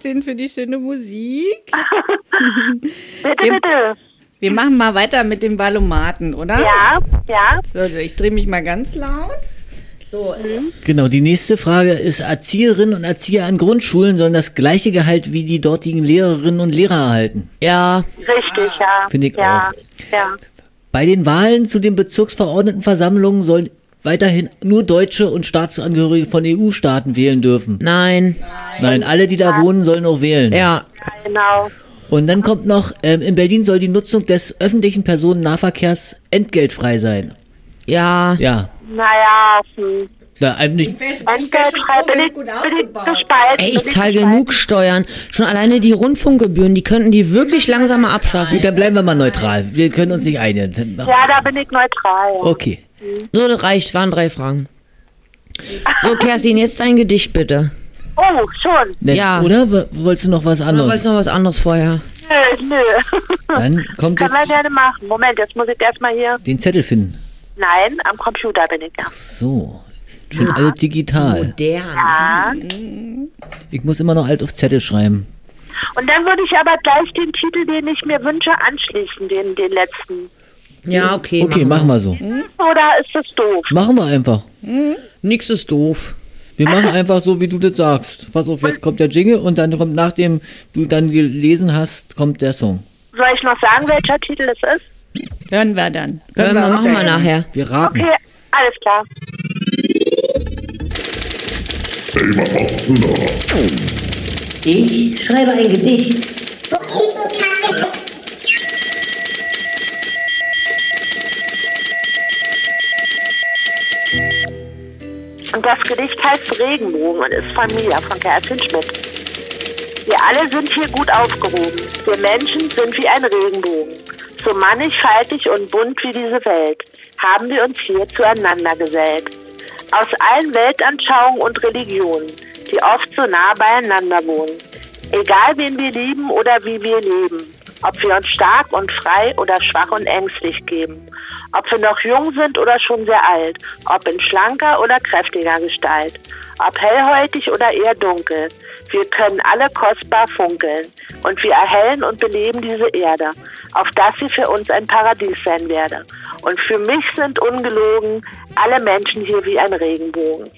Kerstin, für die schöne Musik. Bitte, wir, bitte. Wir machen mal weiter mit dem Ballomaten, oder? Ja, ja. So, also ich drehe mich mal ganz laut. So, Genau, die nächste Frage ist, Erzieherinnen und Erzieher an Grundschulen sollen das gleiche Gehalt wie die dortigen Lehrerinnen und Lehrer erhalten. Ja. Richtig, ja. Finde ich ja, Ja. Bei den Wahlen zu den Bezirksverordnetenversammlungen sollen weiterhin nur Deutsche und Staatsangehörige von EU-Staaten wählen dürfen. Nein. Nein, alle, die da wohnen, sollen auch wählen. Ja. Genau. Und dann kommt noch, ähm, in Berlin soll die Nutzung des öffentlichen Personennahverkehrs entgeltfrei sein. Ja. Ja. Naja, hm. Na, einem nicht, Entgeltfrei bin ich, bin ich gespalten. Ey, ich zahle genug Steuern. Schon alleine die Rundfunkgebühren, die könnten die wirklich langsamer abschaffen. gut, dann bleiben wir mal neutral. Wir können uns nicht einigen. Ja, da bin ich neutral. Okay. So, das reicht. Waren drei Fragen. So, Kerstin, jetzt dein Gedicht bitte. Oh, schon. Nett, Ja. Oder W- wolltest du noch was Oder anderes? wolltest du noch was anderes vorher? Nö, nö. Dann kommt wir jetzt gerne machen. Moment, jetzt muss ich erstmal hier. den Zettel finden. Nein, am Computer bin ich ja. So. Schon alles digital. Modern. Ja. Ich muss immer noch alt auf Zettel schreiben. Und dann würde ich aber gleich den Titel, den ich mir wünsche, anschließen, den, den letzten. Ja, okay. Okay, machen wir so. Oder ist das doof? Machen wir einfach. Nix ist doof. Wir machen einfach so, wie du das sagst. Pass auf, jetzt kommt der Jingle und dann kommt, nachdem du dann gelesen hast, kommt der Song. Soll ich noch sagen, welcher Titel es ist? hören wir dann. Können wir, machen wir nachher. Wir raten. Okay, alles klar. Ich schreibe ein Gedicht. Und das Gedicht heißt Regenbogen und ist von von Kerstin Schmidt. Wir alle sind hier gut aufgehoben. Wir Menschen sind wie ein Regenbogen. So mannigfaltig und bunt wie diese Welt haben wir uns hier zueinander gesellt. Aus allen Weltanschauungen und Religionen, die oft so nah beieinander wohnen. Egal wen wir lieben oder wie wir leben. Ob wir uns stark und frei oder schwach und ängstlich geben. Ob wir noch jung sind oder schon sehr alt. Ob in schlanker oder kräftiger Gestalt. Ob hellhäutig oder eher dunkel. Wir können alle kostbar funkeln. Und wir erhellen und beleben diese Erde, auf dass sie für uns ein Paradies sein werde. Und für mich sind ungelogen alle Menschen hier wie ein Regenbogen.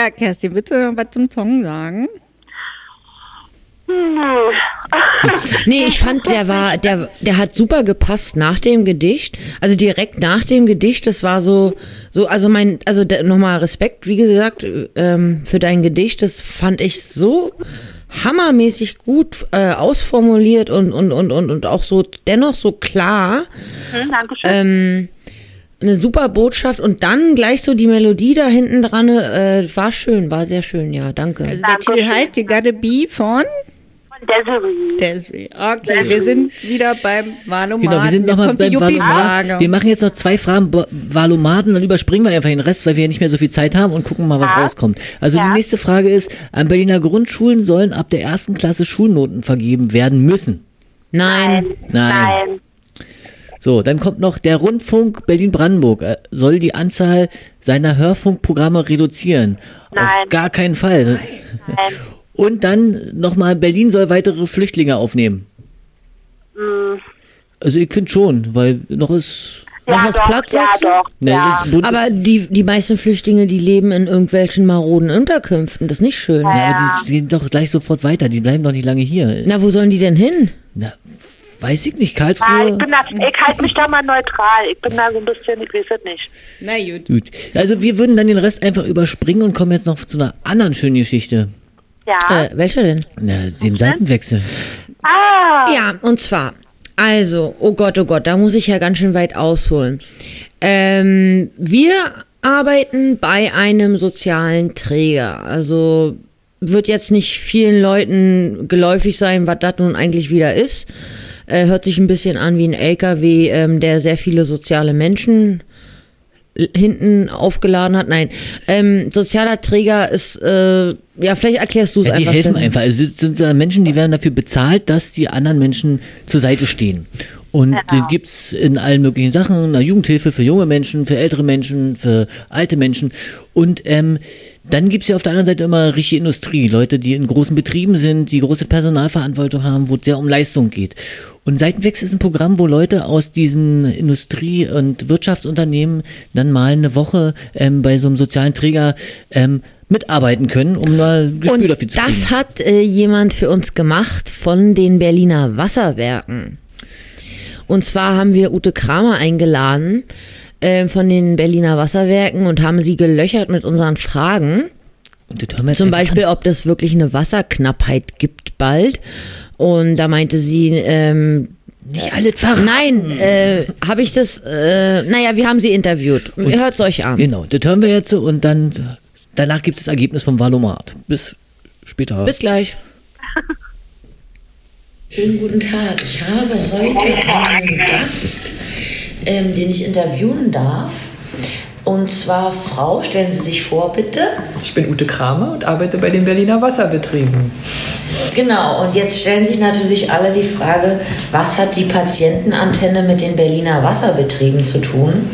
Ja, Kerstin, bitte was zum Song sagen. Nee, ich fand, der war, der, der hat super gepasst nach dem Gedicht. Also direkt nach dem Gedicht, das war so, so, also mein, also nochmal Respekt, wie gesagt, ähm, für dein Gedicht. Das fand ich so hammermäßig gut äh, ausformuliert und, und, und, und, und auch so, dennoch so klar. Hm, Dankeschön. Ähm, eine super Botschaft und dann gleich so die Melodie da hinten dran, äh, war schön, war sehr schön, ja, danke. Also der Titel heißt You Gotta Be von Desiree. Desiree. Okay, wir sind wieder beim Valomaten. Genau, wir sind nochmal beim. Juppie-Frage. Wir machen jetzt noch zwei Fragen Valomaten, dann überspringen wir einfach den Rest, weil wir ja nicht mehr so viel Zeit haben und gucken mal, was Ja. rauskommt. Also Ja. die nächste Frage ist, an Berliner Grundschulen sollen ab der ersten Klasse Schulnoten vergeben werden müssen. Nein. Nein. So, dann kommt noch der Rundfunk Berlin-Brandenburg äh, soll die Anzahl seiner Hörfunkprogramme reduzieren. Nein. Auf gar keinen Fall. Nein. Und dann nochmal, Berlin soll weitere Flüchtlinge aufnehmen. Hm, Also ich finde schon, weil noch ist... Ja, was doch, Platz, ja, sagst du? doch. Ne, ja. Aber die, die meisten Flüchtlinge, die leben in irgendwelchen maroden Unterkünften. Das ist nicht schön. Ja, aber die gehen doch gleich sofort weiter. Die bleiben doch nicht lange hier. Na, wo sollen die denn hin? Na, weiß ich nicht. Karlsruhe. ich, bin da, ich halte mich da mal neutral. Ich bin da so ein bisschen, ich weiß es nicht. Na gut. Gut. Also wir würden dann den Rest einfach überspringen und kommen jetzt noch zu einer anderen schönen Geschichte. Ja. Äh, welche denn? Na, dem Seitenwechsel. Ah, Ja, und zwar, also, oh Gott, oh Gott, da muss ich ja ganz schön weit ausholen. Ähm, wir arbeiten bei einem sozialen Träger. Also wird jetzt nicht vielen Leuten geläufig sein, was das nun eigentlich wieder ist. Äh, hört sich ein bisschen an wie ein LKW, ähm, der sehr viele soziale Menschen hinten aufgeladen hat. Nein, ähm, sozialer Träger ist, äh, ja, vielleicht erklärst du es Ja, die einfach. helfen Steffen. einfach. Also, Es sind Menschen, die werden dafür bezahlt, dass die anderen Menschen zur Seite stehen. Und Genau. die gibt's in allen möglichen Sachen, eine Jugendhilfe für junge Menschen, für ältere Menschen, für alte Menschen. Und ähm, dann gibt's ja auf der anderen Seite immer richtige Industrie, Leute, die in großen Betrieben sind, die große Personalverantwortung haben, wo es sehr um Leistung geht. Und Seitenwechsel ist ein Programm, wo Leute aus diesen Industrie- und Wirtschaftsunternehmen dann mal eine Woche ähm, bei so einem sozialen Träger ähm, mitarbeiten können, um mal ein Gespür Und dafür zu kriegen. das hat äh, jemand für uns gemacht von den Berliner Wasserwerken. Und zwar haben wir Ute Kramer eingeladen äh, von den Berliner Wasserwerken und haben sie gelöchert mit unseren Fragen. Und das hören wir jetzt Zum Beispiel, ob es wirklich eine Wasserknappheit gibt bald. Und da meinte sie, ähm, nicht alles verraten. Nein, äh, habe ich das, äh, naja, wir haben sie interviewt. Hört es euch an. Genau, das hören wir jetzt und dann danach gibt es das Ergebnis vom Valomat. Bis später. Bis gleich. Schönen guten Tag. Ich habe heute einen Gast, ähm, den ich interviewen darf. Und zwar Frau, stellen Sie sich vor, bitte. Ich bin Ute Kramer und arbeite bei den Berliner Wasserbetrieben. Genau, und jetzt stellen sich natürlich alle die Frage, was hat die Patientenantenne mit den Berliner Wasserbetrieben zu tun?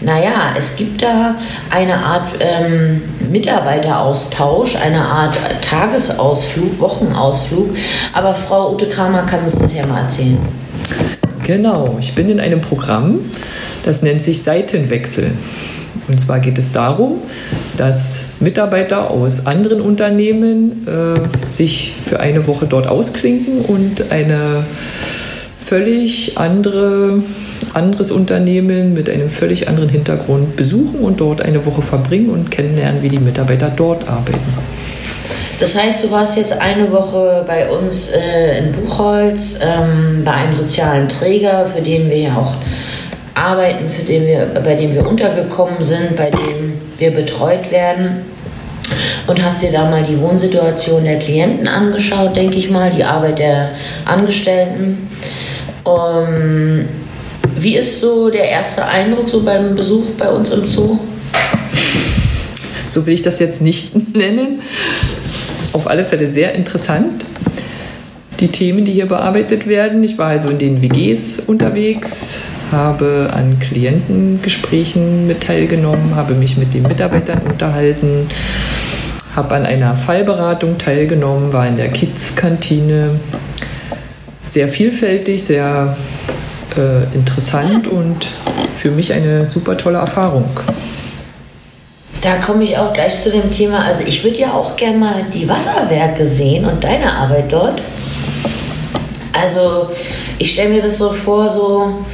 Naja, es gibt da eine Art ähm, Mitarbeiteraustausch, eine Art Tagesausflug, Wochenausflug. Aber Frau Ute Kramer kann uns das ja mal erzählen. Genau, ich bin in einem Programm, das nennt sich Seitenwechsel. Und zwar geht es darum, dass Mitarbeiter aus anderen Unternehmen äh, sich für eine Woche dort ausklinken und eine völlig andere anderes Unternehmen mit einem völlig anderen Hintergrund besuchen und dort eine Woche verbringen und kennenlernen, wie die Mitarbeiter dort arbeiten. Das heißt, du warst jetzt eine Woche bei uns äh, in Buchholz, ähm, bei einem sozialen Träger, für den wir ja auch arbeiten, für den wir, bei dem wir untergekommen sind, bei dem wir betreut werden. Und hast dir da mal die Wohnsituation der Klienten angeschaut, denke ich mal, die Arbeit der Angestellten. Um, wie ist so der erste Eindruck so beim Besuch bei uns im Zoo? So will ich das jetzt nicht nennen. Alle Fälle sehr interessant. Die Themen, die hier bearbeitet werden. Ich war also in den WGs unterwegs, habe an Klientengesprächen mit teilgenommen, habe mich mit den Mitarbeitern unterhalten, habe an einer Fallberatung teilgenommen, war in der Kids-Kantine. Sehr vielfältig, sehr äh, interessant und für mich eine super tolle Erfahrung. Da komme ich auch gleich zu dem Thema. Also ich würde ja auch gerne mal die Wasserwerke sehen und deine Arbeit dort. Also ich stelle mir das so vor, so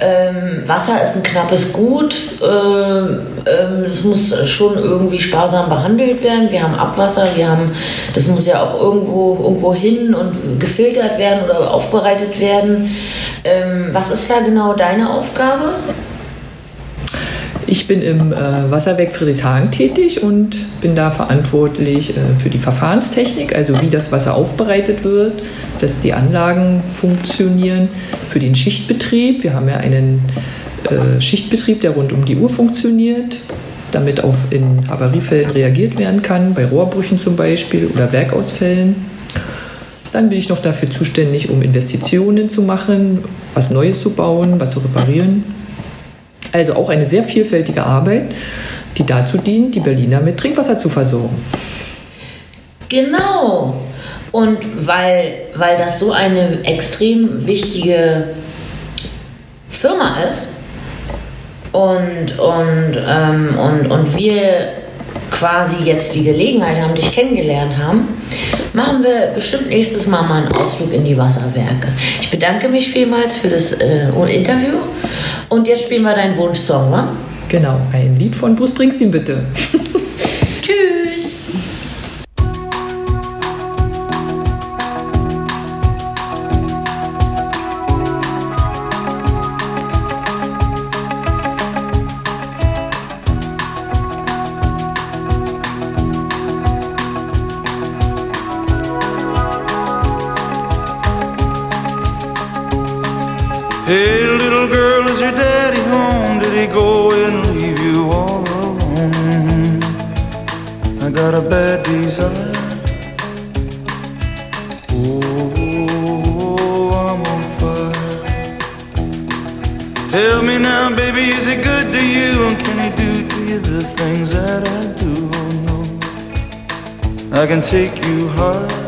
ähm, Wasser ist ein knappes Gut. Ähm, ähm, es muss schon irgendwie sparsam behandelt werden. Wir haben Abwasser, wir haben, das muss ja auch irgendwo, irgendwo hin und gefiltert werden oder aufbereitet werden. Ähm, was ist da genau deine Aufgabe? Ich bin im äh, Wasserwerk Friedrichshagen tätig und bin da verantwortlich äh, für die Verfahrenstechnik, also wie das Wasser aufbereitet wird, dass die Anlagen funktionieren, für den Schichtbetrieb. Wir haben ja einen äh, Schichtbetrieb, der rund um die Uhr funktioniert, damit auf in Havariefällen reagiert werden kann, bei Rohrbrüchen zum Beispiel oder Werkausfällen. Dann bin ich noch dafür zuständig, um Investitionen zu machen, was Neues zu bauen, was zu reparieren. Also auch eine sehr vielfältige Arbeit, die dazu dient, die Berliner mit Trinkwasser zu versorgen. Genau. Und weil, weil das so eine extrem wichtige Firma ist und, und, ähm, und, und wir quasi jetzt die Gelegenheit haben, dich kennengelernt haben, machen wir bestimmt nächstes Mal mal einen Ausflug in die Wasserwerke. Ich bedanke mich vielmals für das äh, Interview und jetzt spielen wir deinen Wunschsong, wa? Genau, ein Lied von Bruce Springsteen bitte. got a bad desire. Oh, I'm on fire. Tell me now, baby, is he good to you? And can he do to you the things that I do? Oh, no. I can take you high.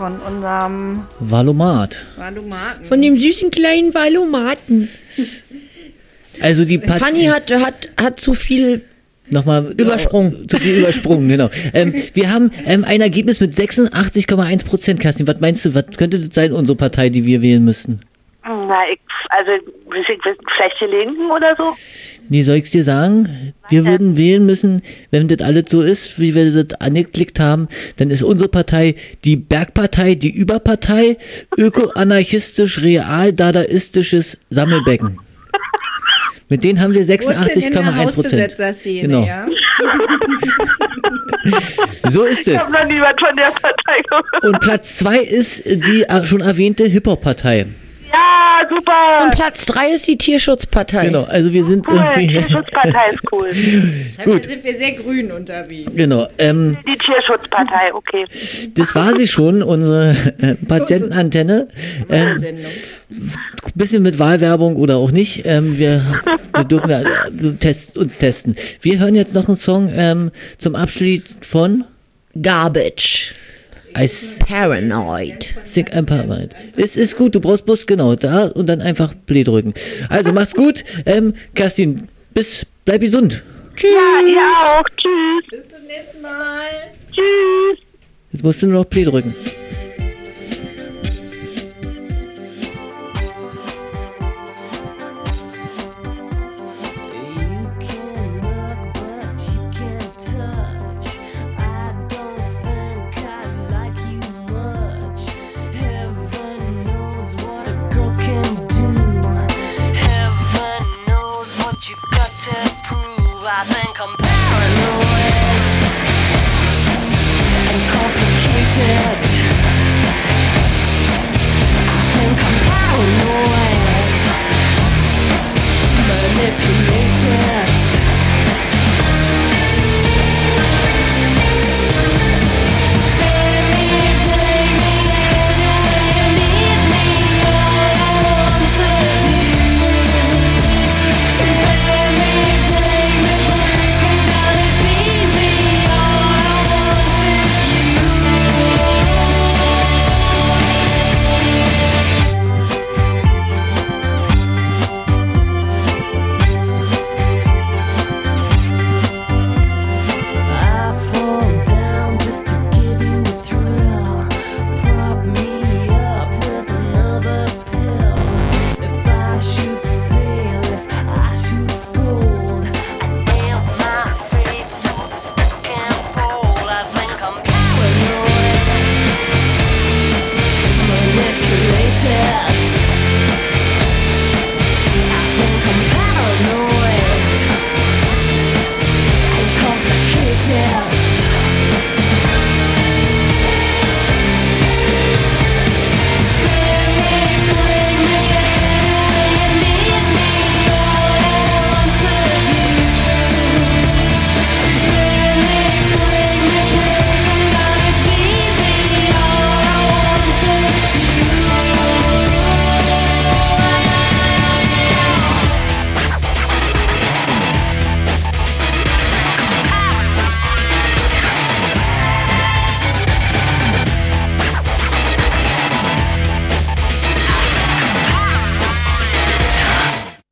Von unserem Valomat. Valomaten. Von dem süßen kleinen Valomaten. Also die Fanny Patient hat, hat, hat zu viel nochmal Übersprungen. Zu viel übersprungen, genau. Ähm, wir haben ähm, ein Ergebnis mit 86,1 Prozent, Kerstin. Was meinst du, was könnte das sein, unsere Partei, die wir wählen müssten? Na, ich, also ich, vielleicht die Linken oder so? Nee, soll ich dir sagen? Wir würden wählen müssen, wenn das alles so ist, wie wir das angeklickt haben, dann ist unsere Partei die Bergpartei, die Überpartei, öko-anarchistisch, real-dadaistisches Sammelbecken. Mit denen haben wir 86,1 Prozent. Genau. Ja? So ist Ich es. habe noch nie was von der Partei gehört. Und Platz zwei ist die schon erwähnte Hip-Hop-Partei. Ja, super. Und Platz 3 ist die Tierschutzpartei. Genau, also wir sind Cool, die irgendwie. Tierschutzpartei ist cool. Gut. sind wir sehr grün unterwegs. Genau, ähm, Die Tierschutzpartei, okay. das war sie schon, unsere äh, Patientenantenne. Ähm, bisschen mit Wahlwerbung oder auch nicht. Ähm, wir, wir dürfen ja, äh, test, uns testen. Wir hören jetzt noch einen Song ähm, zum Abschied von Garbage. Ice Paranoid. Think I'm Paranoid. Es ist gut, du brauchst Bus genau da und dann einfach Play drücken. Also macht's gut. Ähm, Kerstin, bis, bleib gesund. Tschüss. Ja, ihr auch. Tschüss. Bis zum nächsten Mal. Tschüss. Jetzt musst du nur noch Play drücken. I think I'm paranoid and complicated.